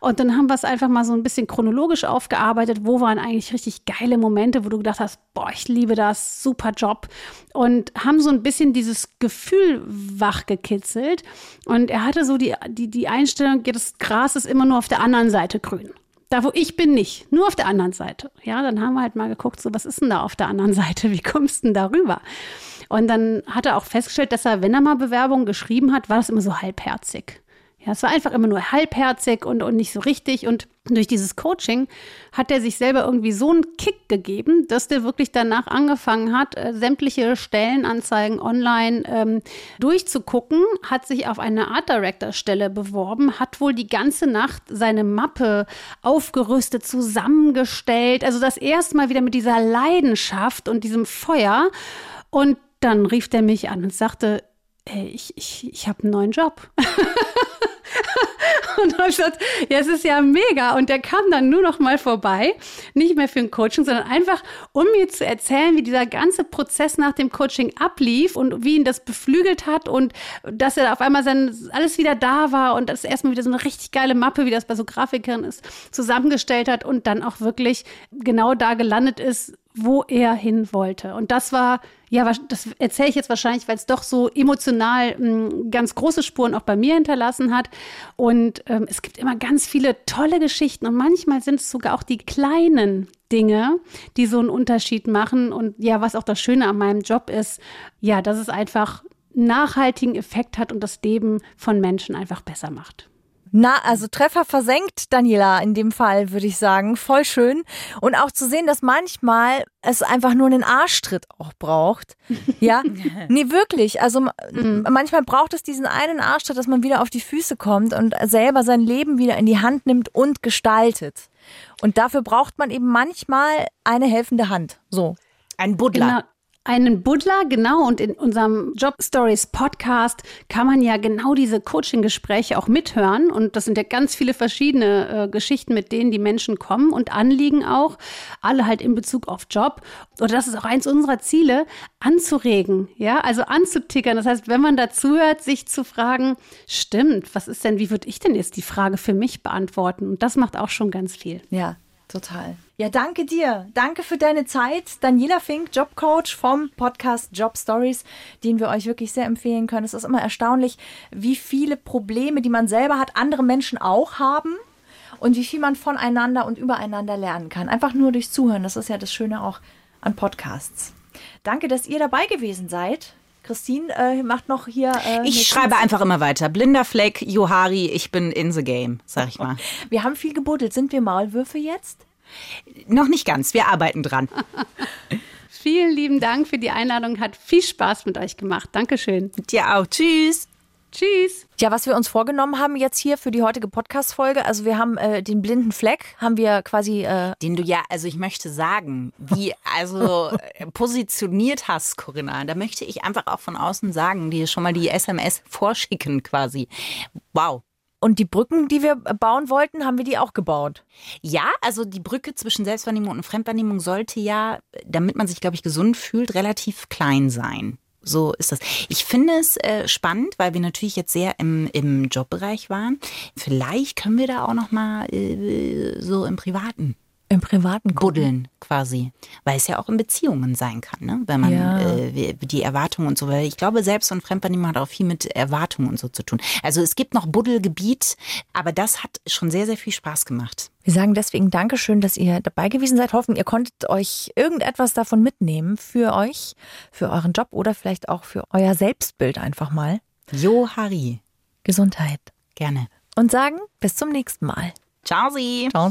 Und dann haben wir es einfach mal so ein bisschen chronologisch aufgearbeitet, wo waren eigentlich richtig geile Momente, wo du gedacht hast, boah, ich liebe das, super Job. Und haben so ein bisschen dieses Gefühl wachgekitzelt. Und er hatte so die, die, die Einstellung, das Gras ist immer nur auf der anderen Seite grün. Da, wo ich bin, nicht. Nur auf der anderen Seite. Ja, dann haben wir halt mal geguckt, so, was ist denn da auf der anderen Seite? Wie kommst du denn da rüber? Und dann hat er auch festgestellt, dass er, wenn er mal Bewerbungen geschrieben hat, war das immer so halbherzig. Ja, es war einfach immer nur halbherzig und, und nicht so richtig. Und durch dieses Coaching hat er sich selber irgendwie so einen Kick gegeben, dass der wirklich danach angefangen hat, äh, sämtliche Stellenanzeigen online ähm, durchzugucken, hat sich auf eine Art Director Stelle beworben, hat wohl die ganze Nacht seine Mappe aufgerüstet, zusammengestellt. Also das erste Mal wieder mit dieser Leidenschaft und diesem Feuer. Und dann rief der mich an und sagte, ey, ich, ich, ich habe einen neuen Job. und habe gesagt, ja, es ist ja mega. Und der kam dann nur noch mal vorbei, nicht mehr für ein Coaching, sondern einfach, um mir zu erzählen, wie dieser ganze Prozess nach dem Coaching ablief und wie ihn das beflügelt hat und dass er auf einmal sein, alles wieder da war und das erstmal wieder so eine richtig geile Mappe, wie das bei so Grafikern ist, zusammengestellt hat und dann auch wirklich genau da gelandet ist, wo er hin wollte. Und das war, ja, das erzähle ich jetzt wahrscheinlich, weil es doch so emotional m, hm, ganz große Spuren auch bei mir hinterlassen hat. Und ähm, es gibt immer ganz viele tolle Geschichten und manchmal sind es sogar auch die kleinen Dinge, die so einen Unterschied machen. Und ja, was auch das Schöne an meinem Job ist, ja, dass es einfach nachhaltigen Effekt hat und das Leben von Menschen einfach besser macht. Na, also Treffer versenkt, Daniela, in dem Fall würde ich sagen. Voll schön. Und auch zu sehen, dass manchmal es einfach nur einen Arschtritt auch braucht. Ja, nee, wirklich. Also mhm. manchmal braucht es diesen einen Arschtritt, dass man wieder auf die Füße kommt und selber sein Leben wieder in die Hand nimmt und gestaltet. Und dafür braucht man eben manchmal eine helfende Hand. So. Ein Buddler. Genau. Einen Buddler, genau. Und in unserem Job Stories Podcast kann man ja genau diese Coaching-Gespräche auch mithören. Und das sind ja ganz viele verschiedene äh, Geschichten, mit denen die Menschen kommen und Anliegen auch. Alle halt in Bezug auf Job. Oder das ist auch eins unserer Ziele, anzuregen, ja, also anzutickern. Das heißt, wenn man dazu hört, sich zu fragen, stimmt, was ist denn, wie würde ich denn jetzt die Frage für mich beantworten? Und das macht auch schon ganz viel. Ja. Total. Ja, danke dir. Danke für deine Zeit. Daniela Fink, Jobcoach vom Podcast Job Stories, den wir euch wirklich sehr empfehlen können. Es ist immer erstaunlich, wie viele Probleme, die man selber hat, andere Menschen auch haben und wie viel man voneinander und übereinander lernen kann. Einfach nur durch Zuhören. Das ist ja das Schöne auch an Podcasts. Danke, dass ihr dabei gewesen seid. Christine äh, macht noch hier. Äh, ich schreibe einfach immer weiter. Blinder Fleck, Johari, ich bin in the game, sag ich mal. Wir haben viel gebuddelt. Sind wir Maulwürfe jetzt? Noch nicht ganz, wir arbeiten dran. Vielen lieben Dank für die Einladung. Hat viel Spaß mit euch gemacht. Dankeschön. Dir auch. Tschüss. Tschüss. Ja, was wir uns vorgenommen haben jetzt hier für die heutige Podcast-Folge, also wir haben äh, den blinden Fleck, haben wir quasi. Äh den du ja, also ich möchte sagen, wie also äh, positioniert hast, Corinna, da möchte ich einfach auch von außen sagen, dir schon mal die SMS vorschicken quasi. Wow. Und die Brücken, die wir bauen wollten, haben wir die auch gebaut. Ja, also die Brücke zwischen Selbstwahrnehmung und Fremdwahrnehmung sollte ja, damit man sich, glaube ich, gesund fühlt, relativ klein sein. So ist das. Ich finde es äh, spannend, weil wir natürlich jetzt sehr im, im Jobbereich waren. Vielleicht können wir da auch noch mal äh, so im Privaten im privaten gucken. Buddeln quasi. Weil es ja auch in Beziehungen sein kann, ne? Wenn man Ja. äh, die Erwartungen und so, weil ich glaube, Selbst- und Fremdwahrnehmung hat auch viel mit Erwartungen und so zu tun. Also es gibt noch Buddelgebiet, aber das hat schon sehr, sehr viel Spaß gemacht. Wir sagen deswegen Dankeschön, dass ihr dabei gewesen seid. Hoffen, ihr konntet euch irgendetwas davon mitnehmen für euch, für euren Job oder vielleicht auch für euer Selbstbild einfach mal. Jo Harry, Gesundheit. gerne. Und sagen bis zum nächsten Mal. Ciao Sie. Ciao.